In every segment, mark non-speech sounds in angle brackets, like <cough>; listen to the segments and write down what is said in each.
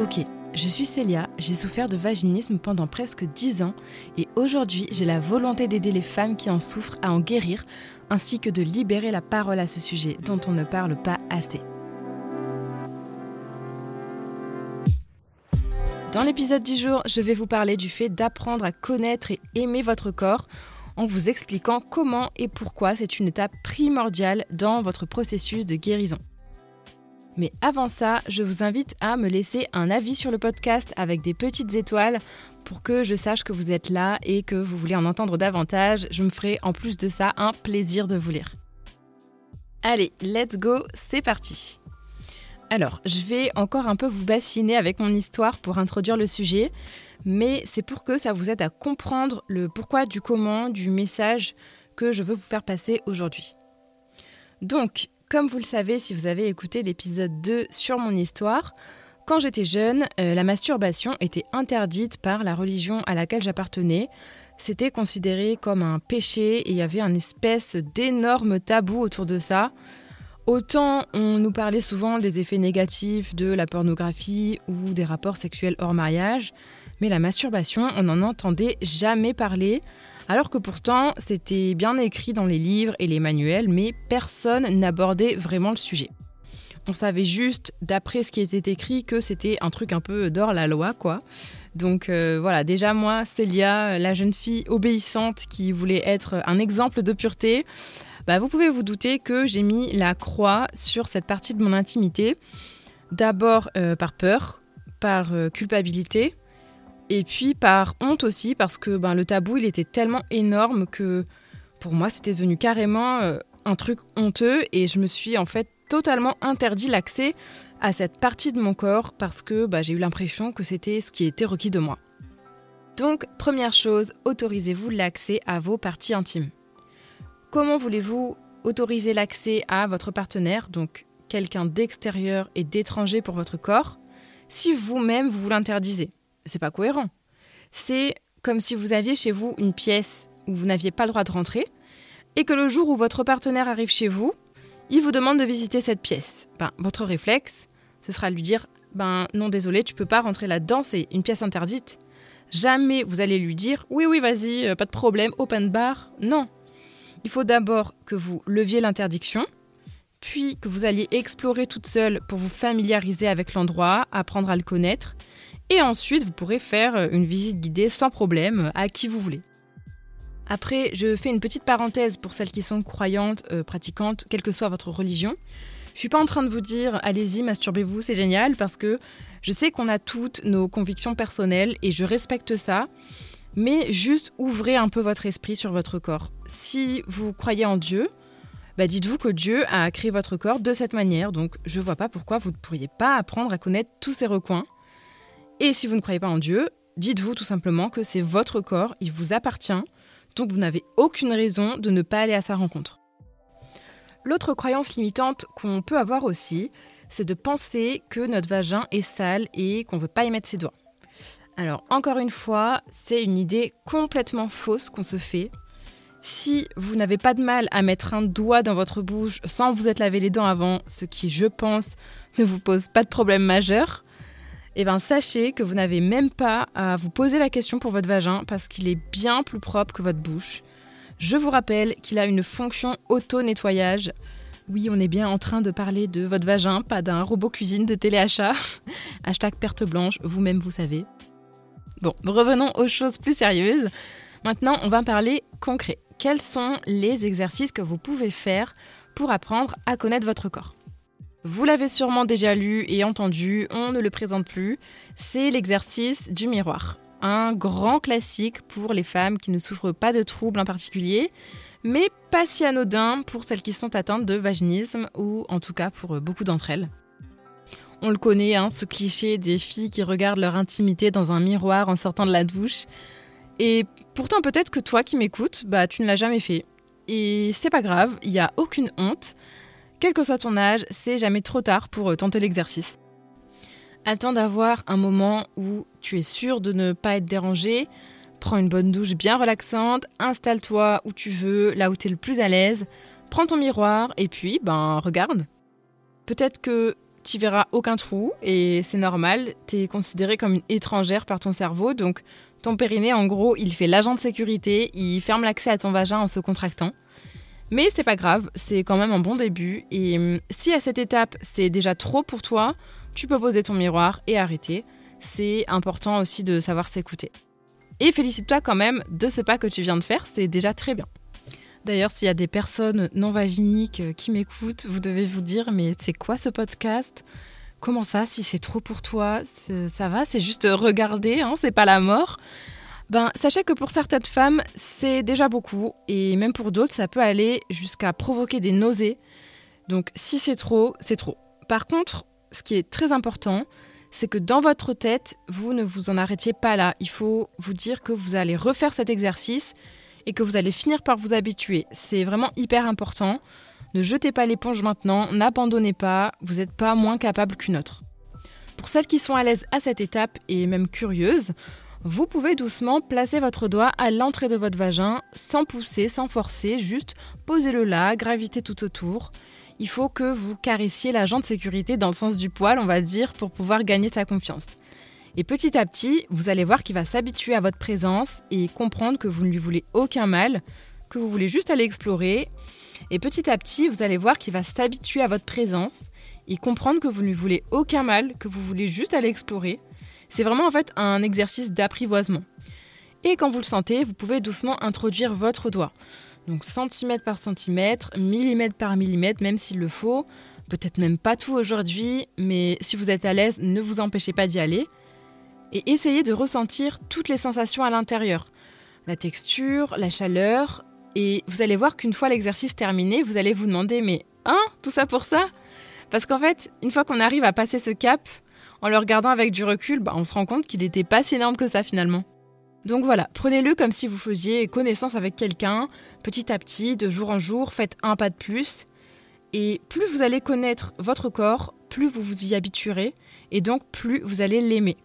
Ok, je suis Célia, j'ai souffert de vaginisme pendant presque 10 ans et aujourd'hui j'ai la volonté d'aider les femmes qui en souffrent à en guérir ainsi que de libérer la parole à ce sujet dont on ne parle pas assez. Dans l'épisode du jour, je vais vous parler du fait d'apprendre à connaître et aimer votre corps en vous expliquant comment et pourquoi c'est une étape primordiale dans votre processus de guérison. Mais avant ça, je vous invite à me laisser un avis sur le podcast avec des petites étoiles pour que je sache que vous êtes là et que vous voulez en entendre davantage. Je me ferai en plus de ça un plaisir de vous lire. Allez, let's go, c'est parti. Alors, je vais encore un peu vous bassiner avec mon histoire pour introduire le sujet, mais c'est pour que ça vous aide à comprendre le pourquoi du comment du message que je veux vous faire passer aujourd'hui. Donc, comme vous le savez si vous avez écouté l'épisode 2 sur mon histoire, quand j'étais jeune, euh, la masturbation était interdite par la religion à laquelle j'appartenais. C'était considéré comme un péché et il y avait un espèce d'énorme tabou autour de ça. Autant on nous parlait souvent des effets négatifs de la pornographie ou des rapports sexuels hors mariage, mais la masturbation, on n'en entendait jamais parler alors que pourtant c'était bien écrit dans les livres et les manuels, mais personne n'abordait vraiment le sujet. On savait juste, d'après ce qui était écrit, que c'était un truc un peu d'or la loi, quoi. Donc euh, voilà, déjà moi, Célia, la jeune fille obéissante qui voulait être un exemple de pureté, bah, vous pouvez vous douter que j'ai mis la croix sur cette partie de mon intimité. D'abord euh, par peur, par euh, culpabilité, et puis par honte aussi, parce que ben, le tabou, il était tellement énorme que pour moi, c'était devenu carrément euh, un truc honteux. Et je me suis en fait totalement interdit l'accès à cette partie de mon corps parce que bah, j'ai eu l'impression que c'était ce qui était requis de moi. Donc, première chose, autorisez-vous l'accès à vos parties intimes. Comment voulez-vous autoriser l'accès à votre partenaire, donc quelqu'un d'extérieur et d'étranger pour votre corps, si vous-même vous vous l'interdisez? C'est pas cohérent. C'est comme si vous aviez chez vous une pièce où vous n'aviez pas le droit de rentrer et que le jour où votre partenaire arrive chez vous, il vous demande de visiter cette pièce. Ben, votre réflexe, ce sera de lui dire ben non désolé, tu peux pas rentrer là-dedans, c'est une pièce interdite. Jamais vous allez lui dire oui oui vas-y, euh, pas de problème, open bar. Non. Il faut d'abord que vous leviez l'interdiction, puis que vous alliez explorer toute seule pour vous familiariser avec l'endroit, apprendre à le connaître, et ensuite, vous pourrez faire euh, une visite guidée sans problème euh, à qui vous voulez. Après, je fais une petite parenthèse pour celles qui sont croyantes, euh, pratiquantes, quelle que soit votre religion. Je suis pas en train de vous dire allez-y, masturbez-vous, c'est génial, parce que je sais qu'on a toutes nos convictions personnelles et je respecte ça. Mais juste ouvrez un peu votre esprit sur votre corps. Si vous croyez en Dieu, bah dites-vous que Dieu a créé votre corps de cette manière, donc je vois pas pourquoi vous ne pourriez pas apprendre à connaître tous ses recoins et si vous ne croyez pas en Dieu, dites-vous tout simplement que c'est votre corps, il vous appartient, donc vous n'avez aucune raison de ne pas aller à sa rencontre. L'autre croyance limitante qu'on peut avoir aussi, c'est de penser que notre vagin est sale et qu'on ne veut pas y mettre ses doigts. Alors encore une fois, c'est une idée complètement fausse qu'on se fait. Si vous n'avez pas de mal à mettre un doigt dans votre bouche sans vous être lavé les dents avant, ce qui je pense ne vous pose pas de problème majeur, eh bien sachez que vous n'avez même pas à vous poser la question pour votre vagin parce qu'il est bien plus propre que votre bouche. Je vous rappelle qu'il a une fonction auto-nettoyage. Oui, on est bien en train de parler de votre vagin, pas d'un robot cuisine de téléachat. <laughs> Hashtag perte blanche, vous-même vous savez. Bon, revenons aux choses plus sérieuses. Maintenant, on va parler concret. Quels sont les exercices que vous pouvez faire pour apprendre à connaître votre corps? Vous l'avez sûrement déjà lu et entendu, on ne le présente plus, c'est l'exercice du miroir. Un grand classique pour les femmes qui ne souffrent pas de troubles en particulier, mais pas si anodin pour celles qui sont atteintes de vaginisme, ou en tout cas pour beaucoup d'entre elles. On le connaît, hein, ce cliché des filles qui regardent leur intimité dans un miroir en sortant de la douche. Et pourtant peut-être que toi qui m'écoutes, bah tu ne l'as jamais fait. Et c'est pas grave, il n'y a aucune honte. Quel que soit ton âge, c'est jamais trop tard pour euh, tenter l'exercice. Attends d'avoir un moment où tu es sûr de ne pas être dérangé. Prends une bonne douche bien relaxante, installe-toi où tu veux, là où tu es le plus à l'aise. Prends ton miroir et puis, ben, regarde. Peut-être que tu verras aucun trou et c'est normal, tu es considérée comme une étrangère par ton cerveau, donc ton périnée, en gros, il fait l'agent de sécurité, il ferme l'accès à ton vagin en se contractant. Mais c'est pas grave, c'est quand même un bon début. Et hum, si à cette étape c'est déjà trop pour toi, tu peux poser ton miroir et arrêter. C'est important aussi de savoir s'écouter. Et félicite-toi quand même de ce pas que tu viens de faire, c'est déjà très bien. D'ailleurs, s'il y a des personnes non vaginiques euh, qui m'écoutent, vous devez vous dire mais c'est quoi ce podcast? Comment ça, si c'est trop pour toi, ça va, c'est juste regarder, hein, c'est pas la mort. Ben, sachez que pour certaines femmes, c'est déjà beaucoup, et même pour d'autres, ça peut aller jusqu'à provoquer des nausées. Donc si c'est trop, c'est trop. Par contre, ce qui est très important, c'est que dans votre tête, vous ne vous en arrêtiez pas là. Il faut vous dire que vous allez refaire cet exercice et que vous allez finir par vous habituer. C'est vraiment hyper important. Ne jetez pas l'éponge maintenant, n'abandonnez pas, vous n'êtes pas moins capable qu'une autre. Pour celles qui sont à l'aise à cette étape et même curieuses, vous pouvez doucement placer votre doigt à l'entrée de votre vagin, sans pousser, sans forcer, juste posez-le là, gravitez tout autour. Il faut que vous caressiez l'agent de sécurité dans le sens du poil, on va dire, pour pouvoir gagner sa confiance. Et petit à petit, vous allez voir qu'il va s'habituer à votre présence et comprendre que vous ne lui voulez aucun mal, que vous voulez juste aller explorer. Et petit à petit, vous allez voir qu'il va s'habituer à votre présence et comprendre que vous ne lui voulez aucun mal, que vous voulez juste aller explorer. C'est vraiment en fait un exercice d'apprivoisement. Et quand vous le sentez, vous pouvez doucement introduire votre doigt. Donc centimètre par centimètre, millimètre par millimètre, même s'il le faut. Peut-être même pas tout aujourd'hui, mais si vous êtes à l'aise, ne vous empêchez pas d'y aller. Et essayez de ressentir toutes les sensations à l'intérieur. La texture, la chaleur. Et vous allez voir qu'une fois l'exercice terminé, vous allez vous demander, mais hein, tout ça pour ça? Parce qu'en fait, une fois qu'on arrive à passer ce cap, en le regardant avec du recul, bah, on se rend compte qu'il n'était pas si énorme que ça finalement. Donc voilà, prenez-le comme si vous faisiez connaissance avec quelqu'un, petit à petit, de jour en jour, faites un pas de plus. Et plus vous allez connaître votre corps, plus vous vous y habituerez, et donc plus vous allez l'aimer.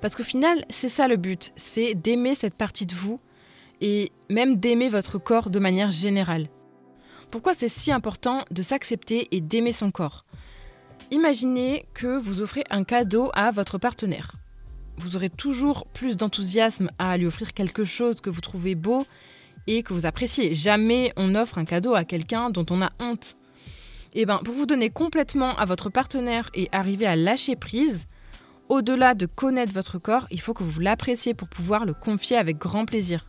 Parce qu'au final, c'est ça le but, c'est d'aimer cette partie de vous, et même d'aimer votre corps de manière générale. Pourquoi c'est si important de s'accepter et d'aimer son corps? Imaginez que vous offrez un cadeau à votre partenaire. Vous aurez toujours plus d'enthousiasme à lui offrir quelque chose que vous trouvez beau et que vous appréciez. Jamais on offre un cadeau à quelqu'un dont on a honte. Et eh bien, pour vous donner complètement à votre partenaire et arriver à lâcher prise, au-delà de connaître votre corps, il faut que vous l'appréciez pour pouvoir le confier avec grand plaisir.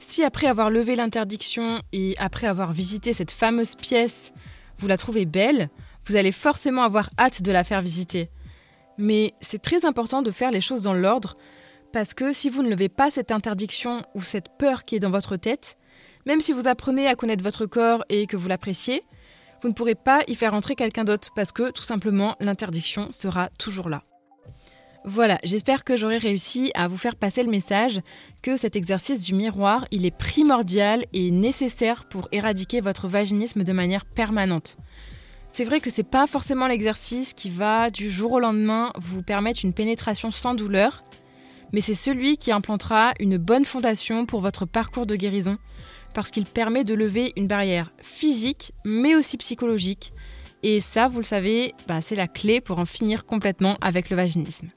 Si après avoir levé l'interdiction et après avoir visité cette fameuse pièce, vous la trouvez belle, vous allez forcément avoir hâte de la faire visiter. Mais c'est très important de faire les choses dans l'ordre, parce que si vous ne levez pas cette interdiction ou cette peur qui est dans votre tête, même si vous apprenez à connaître votre corps et que vous l'appréciez, vous ne pourrez pas y faire entrer quelqu'un d'autre parce que tout simplement l'interdiction sera toujours là. Voilà, j'espère que j'aurai réussi à vous faire passer le message que cet exercice du miroir, il est primordial et nécessaire pour éradiquer votre vaginisme de manière permanente. C'est vrai que c'est pas forcément l'exercice qui va du jour au lendemain vous permettre une pénétration sans douleur, mais c'est celui qui implantera une bonne fondation pour votre parcours de guérison parce qu'il permet de lever une barrière physique mais aussi psychologique. Et ça, vous le savez, bah, c'est la clé pour en finir complètement avec le vaginisme.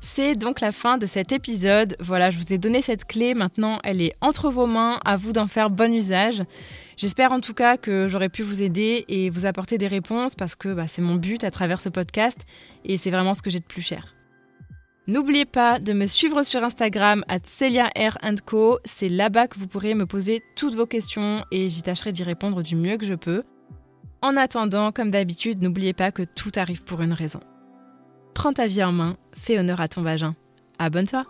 C'est donc la fin de cet épisode. Voilà, je vous ai donné cette clé. Maintenant, elle est entre vos mains. À vous d'en faire bon usage. J'espère en tout cas que j'aurai pu vous aider et vous apporter des réponses parce que bah, c'est mon but à travers ce podcast et c'est vraiment ce que j'ai de plus cher. N'oubliez pas de me suivre sur Instagram at Co. C'est là-bas que vous pourrez me poser toutes vos questions et j'y tâcherai d'y répondre du mieux que je peux. En attendant, comme d'habitude, n'oubliez pas que tout arrive pour une raison. Prends ta vie en main, fais honneur à ton vagin. Abonne-toi